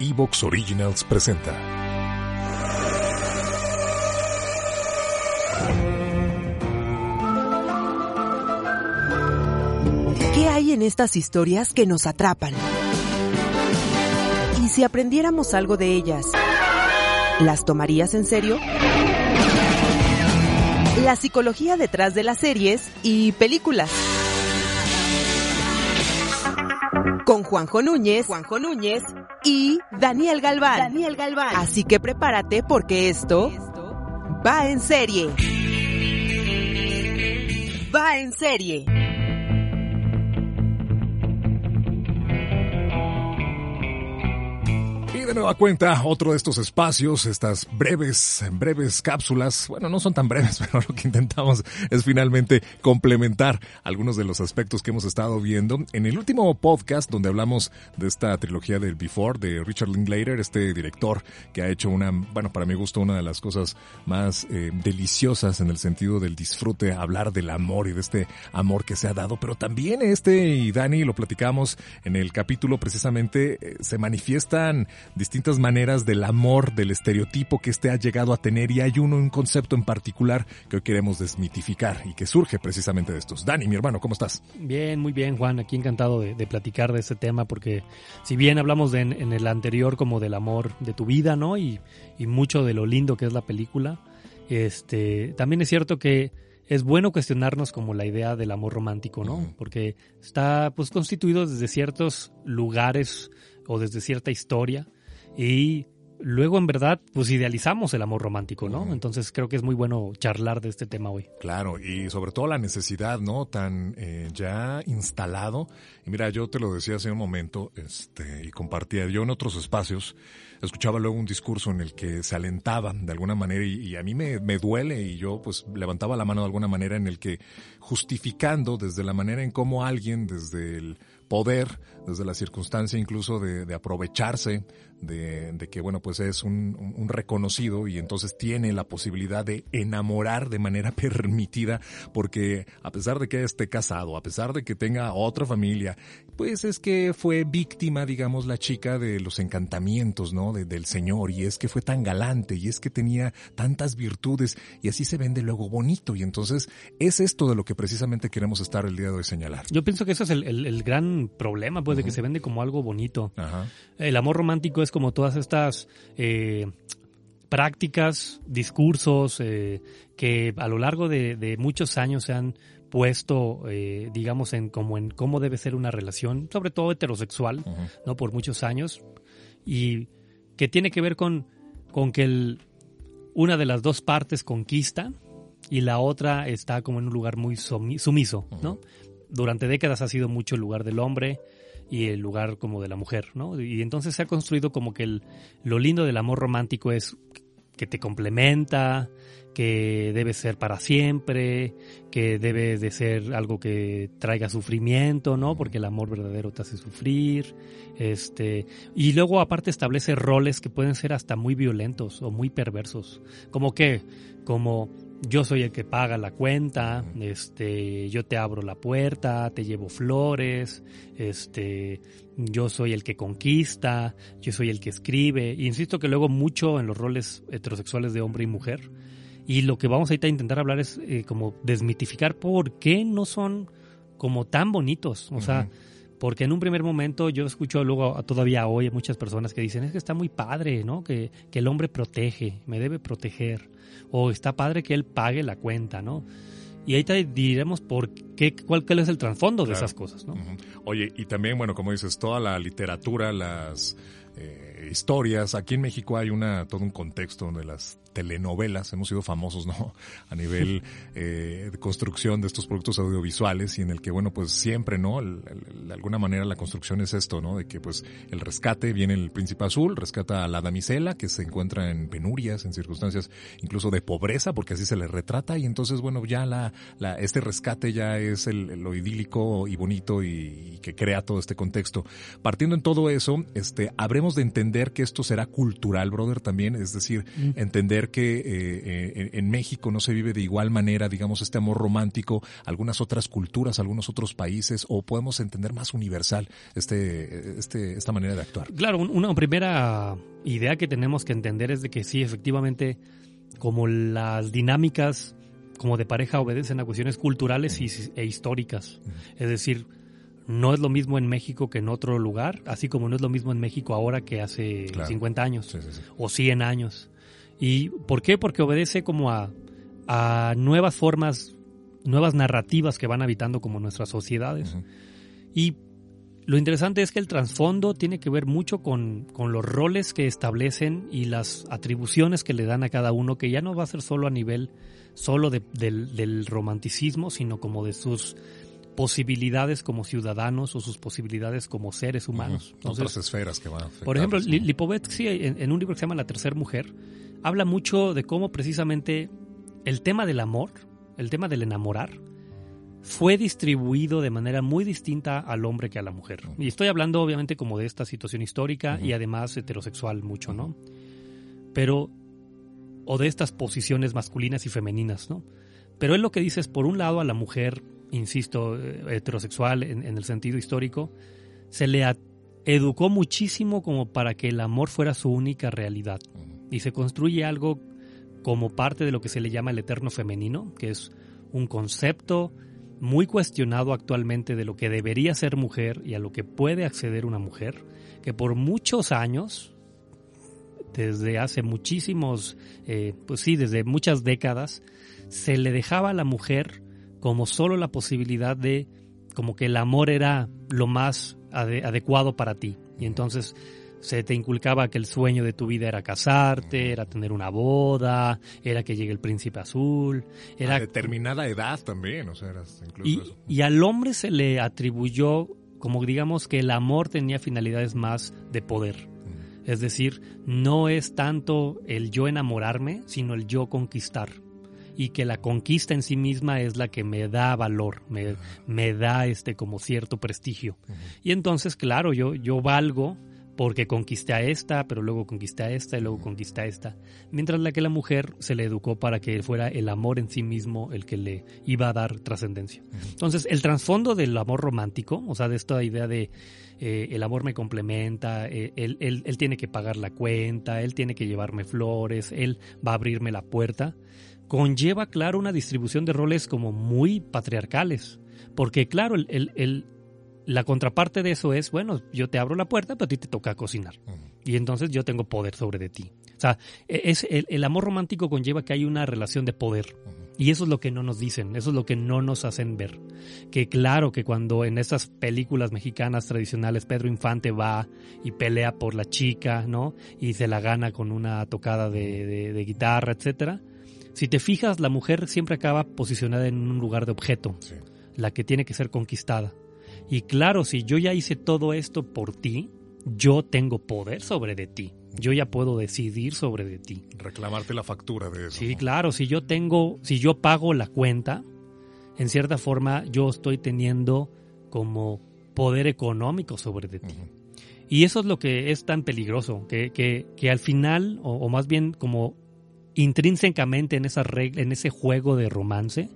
Evox Originals presenta. ¿Qué hay en estas historias que nos atrapan? ¿Y si aprendiéramos algo de ellas? ¿Las tomarías en serio? La psicología detrás de las series y películas. Con Juanjo Núñez, Juanjo Núñez y Daniel Galván. Daniel Galván. Así que prepárate porque esto va en serie. Va en serie. De nueva cuenta, otro de estos espacios, estas breves, breves cápsulas, bueno, no son tan breves, pero lo que intentamos es finalmente complementar algunos de los aspectos que hemos estado viendo. En el último podcast donde hablamos de esta trilogía del Before de Richard Linklater, este director que ha hecho una, bueno, para mi gusto, una de las cosas más eh, deliciosas en el sentido del disfrute, hablar del amor y de este amor que se ha dado, pero también este y Dani lo platicamos en el capítulo precisamente, eh, se manifiestan distintas maneras del amor, del estereotipo que este ha llegado a tener y hay uno, un concepto en particular que hoy queremos desmitificar y que surge precisamente de estos. Dani, mi hermano, ¿cómo estás? Bien, muy bien, Juan. Aquí encantado de, de platicar de este tema porque si bien hablamos de, en, en, el anterior como del amor de tu vida, ¿no? Y, y mucho de lo lindo que es la película, este, también es cierto que es bueno cuestionarnos como la idea del amor romántico, ¿no? Uh -huh. Porque está pues constituido desde ciertos lugares o desde cierta historia y luego en verdad pues idealizamos el amor romántico, ¿no? Entonces creo que es muy bueno charlar de este tema hoy. Claro, y sobre todo la necesidad, ¿no? Tan eh, ya instalado. Y mira, yo te lo decía hace un momento, este, y compartía yo en otros espacios, escuchaba luego un discurso en el que se alentaba de alguna manera y, y a mí me, me, duele y yo pues levantaba la mano de alguna manera en el que justificando desde la manera en cómo alguien desde el poder, desde la circunstancia incluso de, de aprovecharse de, de, que, bueno, pues es un, un, reconocido y entonces tiene la posibilidad de enamorar de manera permitida, porque a pesar de que esté casado, a pesar de que tenga otra familia, pues es que fue víctima, digamos, la chica de los encantamientos, ¿no? De, del Señor, y es que fue tan galante, y es que tenía tantas virtudes, y así se vende luego bonito, y entonces es esto de lo que precisamente queremos estar el día de hoy señalar. Yo pienso que eso es el, el, el gran problema, pues, uh -huh. de que se vende como algo bonito. Ajá. El amor romántico es como todas estas eh, prácticas, discursos eh, que a lo largo de, de, muchos años se han puesto, eh, digamos, en como en cómo debe ser una relación, sobre todo heterosexual, uh -huh. no por muchos años, y que tiene que ver con, con que el, una de las dos partes conquista y la otra está como en un lugar muy sumiso, uh -huh. ¿no? Durante décadas ha sido mucho el lugar del hombre, y el lugar como de la mujer, ¿no? Y entonces se ha construido como que el, lo lindo del amor romántico es que te complementa, que debe ser para siempre, que debe de ser algo que traiga sufrimiento, ¿no? Porque el amor verdadero te hace sufrir, este, y luego aparte establece roles que pueden ser hasta muy violentos o muy perversos, como que, como yo soy el que paga la cuenta, este, yo te abro la puerta, te llevo flores, este, yo soy el que conquista, yo soy el que escribe. Y insisto que luego mucho en los roles heterosexuales de hombre y mujer. Y lo que vamos a intentar hablar es eh, como desmitificar por qué no son como tan bonitos. O sea, porque en un primer momento yo escucho luego todavía hoy a muchas personas que dicen es que está muy padre, ¿no? Que, que el hombre protege, me debe proteger. O está padre que él pague la cuenta, ¿no? Y ahí te diremos por qué, cuál, cuál es el trasfondo claro. de esas cosas, ¿no? Uh -huh. Oye, y también, bueno, como dices, toda la literatura, las eh, historias. Aquí en México hay una todo un contexto donde las telenovelas hemos sido famosos, ¿no? A nivel eh, de construcción de estos productos audiovisuales y en el que, bueno, pues siempre, ¿no? De alguna manera la construcción es esto, ¿no? De que, pues, el rescate viene el príncipe azul, rescata a la damisela que se encuentra en penurias, en circunstancias incluso de pobreza, porque así se le retrata y entonces, bueno, ya la, este rescate ya es el, lo idílico y bonito y, y que crea todo este contexto. Partiendo en todo eso, este, habremos de entender que esto será cultural, brother, también, es decir, mm. entender que eh, en, México no se vive de igual manera, digamos, este amor romántico, algunas otras culturas, algunos otros países, o podemos entender más universal este, este, esta manera de actuar. Claro, una primera idea que tenemos que entender es de que sí, efectivamente, como las dinámicas como de pareja obedecen a cuestiones culturales e históricas. Es decir, no es lo mismo en México que en otro lugar, así como no es lo mismo en México ahora que hace 50 años o 100 años. ¿Y por qué? Porque obedece como a, a nuevas formas, nuevas narrativas que van habitando como nuestras sociedades. Y lo interesante es que el trasfondo tiene que ver mucho con, con, los roles que establecen y las atribuciones que le dan a cada uno, que ya no va a ser solo a nivel solo del, del romanticismo, sino como de sus posibilidades como ciudadanos o sus posibilidades como seres humanos. Otras esferas que van a Por ejemplo, Lipovetsky en, un libro que se llama La Tercera Mujer, habla mucho de cómo precisamente el tema del amor, el tema del enamorar, fue distribuido de manera muy distinta al hombre que a la mujer. Y estoy hablando obviamente como de esta situación histórica y además heterosexual mucho, ¿no? Pero, o de estas posiciones masculinas y femeninas, ¿no? Pero él lo que dice es, por un lado, a la mujer insisto, eh, heterosexual en, el sentido histórico, se le educó muchísimo como para que el amor fuera su única realidad. Y se construye algo como parte de lo que se le llama el eterno femenino, que es un concepto muy cuestionado actualmente de lo que debería ser mujer y a lo que puede acceder una mujer, que por muchos años, desde hace muchísimos, eh, pues sí, desde muchas décadas, se le dejaba a la mujer como solo la posibilidad de, como que el amor era lo más adecuado para ti. Y entonces se te inculcaba que el sueño de tu vida era casarte, era tener una boda, era que llegue el príncipe azul, era... A determinada edad también, o sea, incluso y, y al hombre se le atribuyó como digamos que el amor tenía finalidades más de poder. Es decir, no es tanto el yo enamorarme, sino el yo conquistar y que la conquista en sí misma es la que me da valor, me, me da este como cierto prestigio. Y entonces, claro, yo, yo valgo porque conquisté a esta, pero luego conquisté a esta y luego conquisté a esta. Mientras la que la mujer se le educó para que fuera el amor en sí mismo el que le iba a dar trascendencia. Entonces, el trasfondo del amor romántico, o sea, de esta idea de eh, el amor me complementa, eh, él, él, él tiene que pagar la cuenta, él tiene que llevarme flores, él va a abrirme la puerta, conlleva, claro, una distribución de roles como muy patriarcales. Porque, claro, el, la contraparte de eso es, bueno, yo te abro la puerta, pero a ti te toca cocinar. Y entonces yo tengo poder sobre de ti. O sea, e, es, el, amor romántico conlleva que hay una relación de poder. Y eso es lo que no nos dicen, eso es lo que no nos hacen ver. Que claro que cuando en esas películas mexicanas tradicionales Pedro Infante va y pelea por la chica, ¿no? Y se la gana con una tocada de, de, de guitarra, etcétera si te fijas, la mujer siempre acaba posicionada en un lugar de objeto, la que tiene que ser conquistada. Y claro, si yo ya hice todo esto por ti, yo tengo poder sobre de ti. Yo ya puedo decidir sobre de ti. Reclamarte la factura de eso. Sí, claro, si yo tengo, si yo pago la cuenta, en cierta forma yo estoy teniendo como poder económico sobre de ti. Y eso es lo que es tan peligroso, que, que, que al final, o, o, más bien como intrínsecamente en, esa en ese juego de romance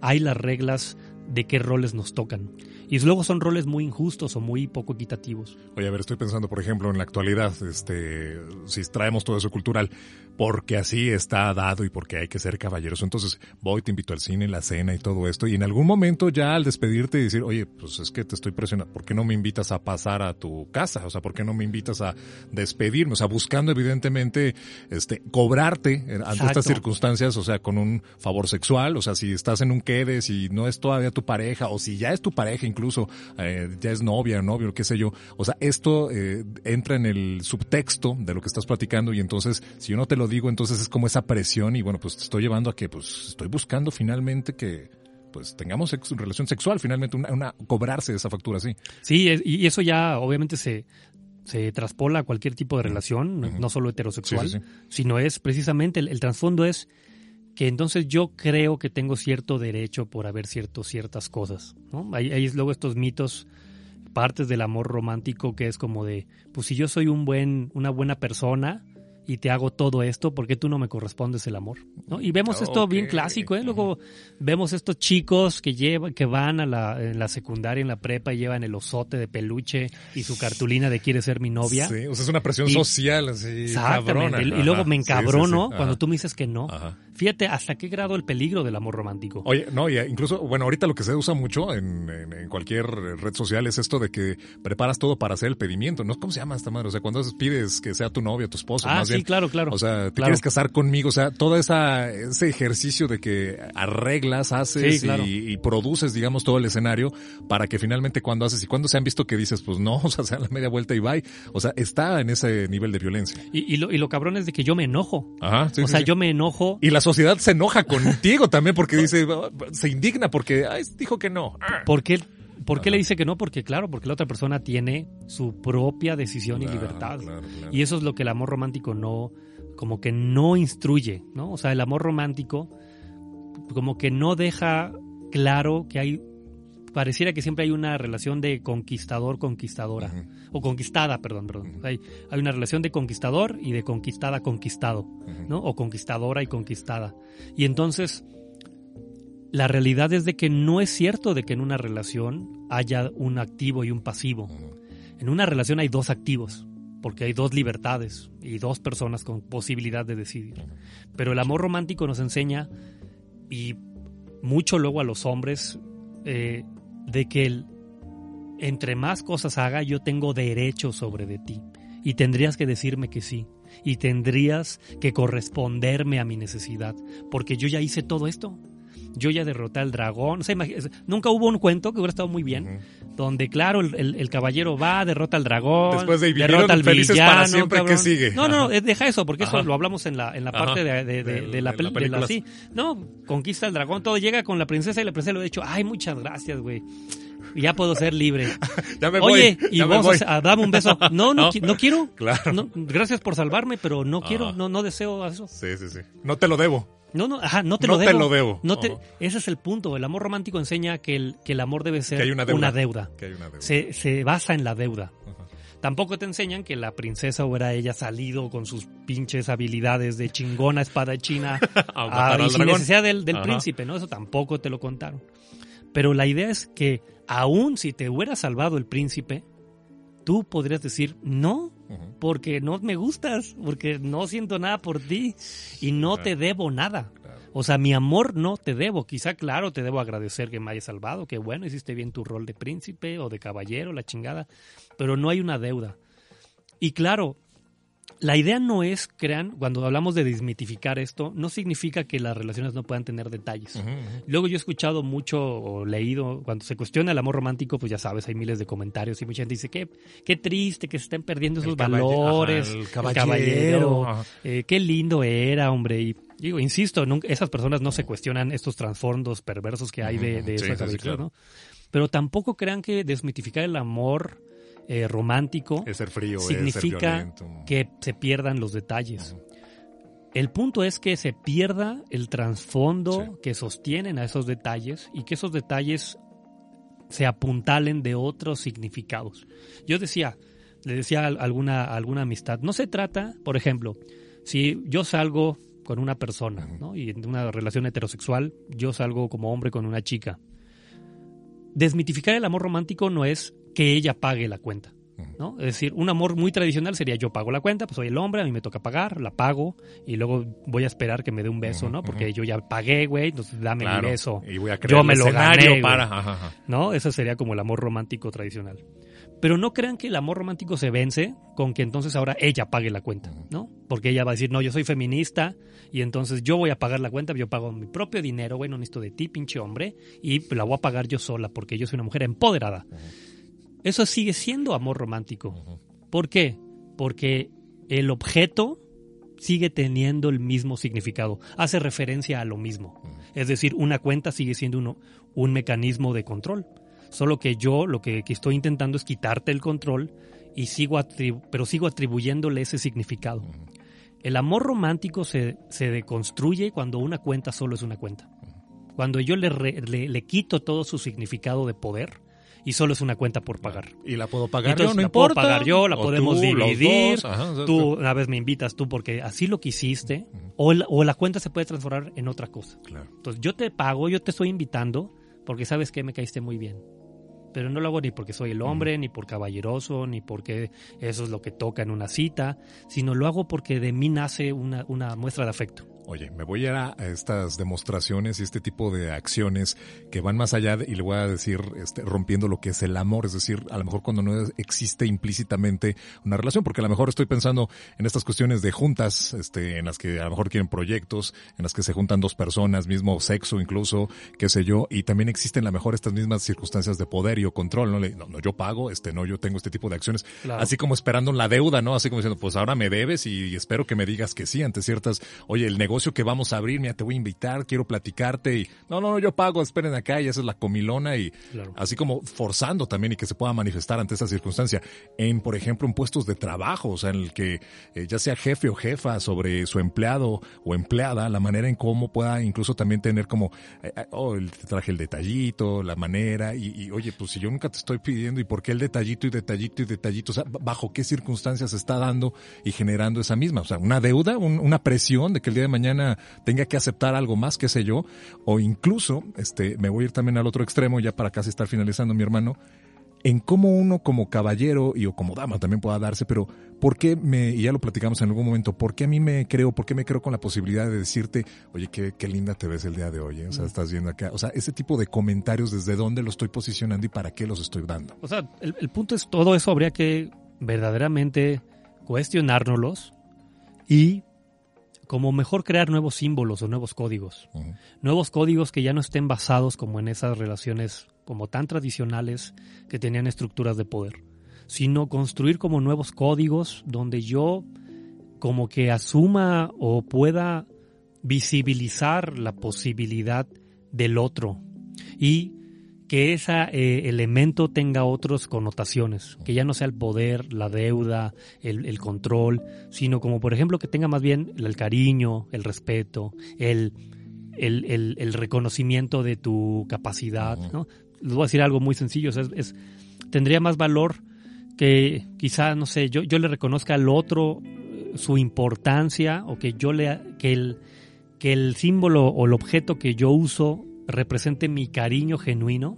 hay las reglas de qué roles nos tocan. Y luego son roles muy injustos o muy poco equitativos. Oye, a ver, estoy pensando, por ejemplo, en la actualidad, este, si traemos todo eso cultural, porque así está dado y porque hay que ser caballeros. Entonces, voy, te invito al cine, la cena y todo esto. Y en algún momento ya al despedirte y decir, oye, pues es que te estoy presionando, ¿por qué no me invitas a pasar a tu casa? O sea, ¿por qué no me invitas a despedirme? O sea, buscando evidentemente, este, cobrarte ante estas circunstancias, o sea, con un favor sexual. O sea, si estás en un quede, si no es todavía tu pareja, o si ya es tu pareja, incluso eh, ya es novia, novio, qué sé yo. O sea, esto eh, entra en el subtexto de lo que estás platicando y entonces, si yo no te lo digo, entonces es como esa presión y bueno, pues te estoy llevando a que pues estoy buscando finalmente que pues tengamos relación sexual, finalmente una, cobrarse esa factura, sí. Sí, y eso ya obviamente se, se traspola a cualquier tipo de relación, no solo heterosexual, sino es precisamente el, trasfondo es que entonces yo creo que tengo cierto derecho por haber cierto, ciertas cosas. ¿no? Hay, hay luego estos mitos partes del amor romántico que es como de, pues si yo soy un buen, una buena persona, y te hago todo esto, ¿por qué tú no me correspondes el amor? ¿No? Y vemos esto bien clásico, ¿eh? Luego vemos estos chicos que llevan, que van a la, en la secundaria, en la prepa, y llevan el osote de peluche y su cartulina de quiere ser mi novia. Sí, o sea, es una presión social así. Exactamente. Y, luego me encabrono cuando tú me dices que no. Fíjate hasta qué grado el peligro del amor romántico. Oye, no, y incluso, bueno, ahorita lo que se usa mucho en, cualquier red social es esto de que preparas todo para hacer el pedimiento, ¿no? ¿Cómo se llama esta madre? O sea, cuando pides que sea tu novio, tu esposo, ah, sí, claro, claro. O sea, te quieres casar conmigo, o sea, todo esa, ese ejercicio de que arreglas, haces y, produces, digamos, todo el escenario para que finalmente cuando haces y cuando se han visto que dices, pues no, o sea, se da la media vuelta y bye. O sea, está en ese nivel de violencia. Y, lo, y lo cabrón es de que yo me enojo. Ajá, sí, o sea, yo me enojo. Y la sociedad se enoja contigo también porque dice, se indigna porque dijo que no. ¿Por qué, ¿Por qué le dice que no? Porque claro, porque la otra persona tiene su propia decisión y libertad. Y eso es lo que el amor romántico no, como que no instruye, ¿no? O sea, el amor romántico como que no deja claro que hay pareciera que siempre hay una relación de conquistador-conquistadora, o conquistada, perdón, perdón. hay, hay, una relación de conquistador y de conquistada-conquistado, ¿no? O conquistadora y conquistada. Y entonces, la realidad es de que no es cierto de que en una relación haya un activo y un pasivo. En una relación hay dos activos, porque hay dos libertades y dos personas con posibilidad de decidir. Pero el amor romántico nos enseña, y mucho luego a los hombres, eh, de que el, entre más cosas haga, yo tengo derecho sobre de ti. Y tendrías que decirme que sí. Y tendrías que corresponderme a mi necesidad. Porque yo ya hice todo esto. Yo ya derroté al dragón. nunca hubo un cuento que hubiera estado muy bien. Donde, claro, el, caballero va, derrota al dragón. Después de derrota al villano. Para siempre, ¿qué sigue? No, no, deja eso, porque eso lo hablamos en la, en la parte de, de, la, película. Sí. No, conquista al dragón, todo llega con la princesa y la princesa le ha dicho, ay, muchas gracias, güey ya puedo ser libre. ya me voy. Oye, y vamos a, darme un beso. No, no, no, quiero. Claro. gracias por salvarme, pero no quiero, no, no deseo eso. Sí, sí, sí. No te lo debo. No, no, ajá, no te lo debo. Te lo debo. No te, ese es el punto. El amor romántico enseña que el, que el amor debe ser una deuda. Que hay una deuda. Se, se basa en la deuda. Tampoco te enseñan que la princesa hubiera ella salido con sus pinches habilidades de chingona espada china a, a y sin necesidad del, del príncipe, ¿no? Eso tampoco te lo contaron. Pero la idea es que aún si te hubiera salvado el príncipe, tú podrías decir no, porque no me gustas, porque no siento nada por ti y no te debo nada. O sea, mi amor no te debo. Quizá, claro, te debo agradecer que me hayas salvado, que bueno, hiciste bien tu rol de príncipe o de caballero, la chingada, pero no hay una deuda. Y claro, la idea no es, crean, cuando hablamos de desmitificar esto, no significa que las relaciones no puedan tener detalles. Luego yo he escuchado mucho o leído, cuando se cuestiona el amor romántico, pues ya sabes, hay miles de comentarios y mucha gente dice, qué, qué triste que se estén perdiendo esos valores, el caballero, eh, qué lindo era, hombre. Y digo, insisto, esas personas no se cuestionan estos trasfondos perversos que hay de, de esa ¿no? Pero tampoco crean que desmitificar el amor eh, romántico significa que se pierdan los detalles. El punto es que se pierda el trasfondo que sostienen a esos detalles y que esos detalles se apuntalen de otros significados. Yo decía, le decía a alguna, alguna amistad, no se trata, por ejemplo, si yo salgo con una persona, Y en una relación heterosexual, yo salgo como hombre con una chica. Desmitificar el amor romántico no es que ella pague la cuenta. ¿no? Es decir, un amor muy tradicional sería yo pago la cuenta, pues soy el hombre, a mí me toca pagar, la pago y luego voy a esperar que me dé un beso, ¿no? Porque yo ya pagué, güey, entonces dame mi beso. Y voy a yo me lo gané, para, ¿no? Eso sería como el amor romántico tradicional. Pero no crean que el amor romántico se vence con que entonces ahora ella pague la cuenta, ¿no? Porque ella va a decir, no, yo soy feminista y entonces yo voy a pagar la cuenta, yo pago mi propio dinero, güey, no necesito de ti, pinche hombre, y la voy a pagar yo sola porque yo soy una mujer empoderada. Eso sigue siendo amor romántico. ¿Por qué? Porque el objeto sigue teniendo el mismo significado, hace referencia a lo mismo. Es decir, una cuenta sigue siendo uno, un mecanismo de control. Solo que yo lo que, estoy intentando es quitarte el control y sigo pero sigo atribuyéndole ese significado. El amor romántico se, se, deconstruye cuando una cuenta solo es una cuenta. Cuando yo le, le, le quito todo su significado de poder y solo es una cuenta por pagar. Y la puedo pagar Entonces, yo, no la importa. puedo pagar yo, la O podemos tú, los dividir. dos, ajá, Tú una vez me invitas tú porque así lo quisiste, o, la, o la cuenta se puede transformar en otra cosa. Claro. Entonces yo te pago, yo te estoy invitando porque sabes que me caíste muy bien. Pero no lo hago ni porque soy el hombre, ni por caballeroso, ni porque eso es lo que toca en una cita, sino lo hago porque de mí nace una, una muestra de afecto. Oye, me voy a ir a estas demostraciones y este tipo de acciones que van más allá de, y le voy a decir, este, rompiendo lo que es el amor, es decir, a lo mejor cuando no existe implícitamente una relación, porque a lo mejor estoy pensando en estas cuestiones de juntas, este, en las que a lo mejor quieren proyectos, en las que se juntan dos personas, mismo sexo incluso, qué sé yo, y también existen a lo mejor estas mismas circunstancias de poder y o control, ¿no? Le- No, no, yo pago, este, no, yo tengo este tipo de acciones, Claro. así como esperando la deuda, ¿no? Así como diciendo, pues ahora me debes y espero que me digas que sí ante ciertas, oye, el negocio que vamos a abrir, mira, te voy a invitar, quiero platicarte y, no, no, no, yo pago, esperen acá y esa es la comilona y Claro. así como forzando también y que se pueda manifestar ante esa circunstancia. En, por ejemplo, en puestos de trabajo, o sea, en el que eh, ya sea jefe o jefa sobre su empleado o empleada, la manera en cómo pueda incluso también tener como, eh, eh, oh, te traje el detallito, la manera y, y, oye, pues si yo nunca te estoy pidiendo y por qué el detallito y detallito y detallito, o sea, bajo qué circunstancias se está dando y generando esa misma, o sea, una deuda, un- una presión de que el día de mañana tenga que aceptar algo más, qué sé yo, o incluso, este, me voy a ir también al otro extremo ya para casi estar finalizando, mi hermano, en cómo uno como caballero y o como dama también pueda darse, pero ¿por qué me, y ya lo platicamos en algún momento, ¿por qué a mí me creo, por qué me creo con la posibilidad de decirte, oye, qué, qué linda te ves el día de hoy, eh? o sea, estás viendo acá, o sea, ese tipo de comentarios, desde dónde lo estoy posicionando y para qué los estoy dando. O sea, el, el punto es todo eso habría que verdaderamente cuestionárnoslos y como mejor crear nuevos símbolos o nuevos códigos. Nuevos códigos que ya no estén basados como en esas relaciones como tan tradicionales que tenían estructuras de poder, sino construir como nuevos códigos donde yo como que asuma o pueda visibilizar la posibilidad del otro y que ese elemento tenga otras connotaciones, que ya no sea el poder, la deuda, el, el control, sino como por ejemplo que tenga más bien el, cariño, el respeto, el, el, el- el reconocimiento de tu capacidad. ¿no? Les voy a decir algo muy sencillo, o sea, es- es- tendría más valor que quizá, no sé, yo, yo le reconozca al otro eh, su importancia o que yo le que el, que el símbolo o el objeto que yo uso represente mi cariño genuino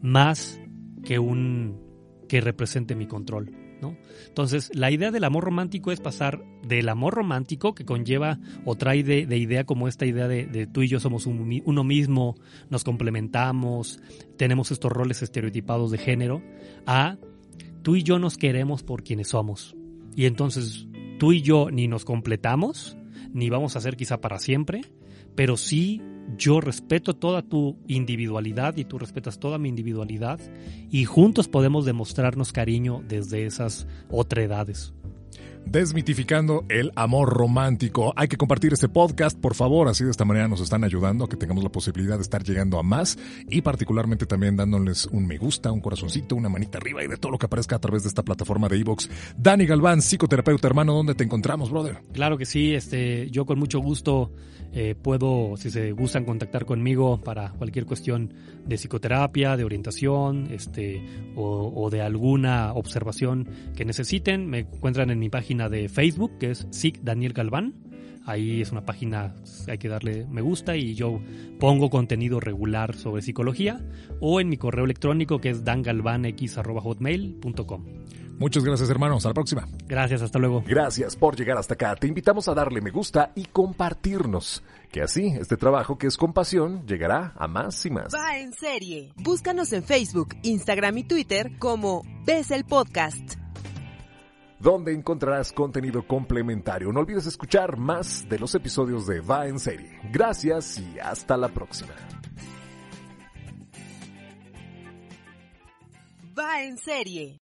más que un que represente mi control, ¿no? Entonces, la idea del amor romántico es pasar del amor romántico que conlleva o trae de, de idea como esta idea de, de tú y yo somos uno mismo, nos complementamos, tenemos estos roles estereotipados de género, a tú y yo nos queremos por quienes somos. Y entonces tú y yo ni nos completamos, ni vamos a ser quizá para siempre, pero sí yo respeto toda tu individualidad y tú respetas toda mi individualidad y juntos podemos demostrarnos cariño desde esas otredades. Desmitificando el amor romántico. Hay que compartir este podcast, por favor, así de esta manera nos están ayudando a que tengamos la posibilidad de estar llegando a más y particularmente también dándoles un me gusta, un corazoncito, una manita arriba y de todo lo que aparezca a través de esta plataforma de Evox. Dani Galván, psicoterapeuta hermano, ¿dónde te encontramos, brother? Claro que sí, este, yo con mucho gusto eh, puedo, si se gustan, contactar conmigo para cualquier cuestión de psicoterapia, de orientación, este, o, o de alguna observación que necesiten. Me encuentran en mi página de Facebook, que es SIC Daniel Galván. Ahí es una página, hay que darle me gusta y yo pongo contenido regular sobre psicología. O en mi correo electrónico, que es dangalvanx.hotmail.com. Muchas gracias, hermano. Hasta la próxima. Gracias, hasta luego. Gracias por llegar hasta acá. Te invitamos a darle me gusta y compartirnos. Que así este trabajo que es con pasión llegará a más y más. Va en serie. Búscanos en Facebook, Instagram y Twitter como Ves el Podcast. Donde encontrarás contenido complementario. No olvides escuchar más de los episodios de Va en serie. Gracias y hasta la próxima. Va en serie.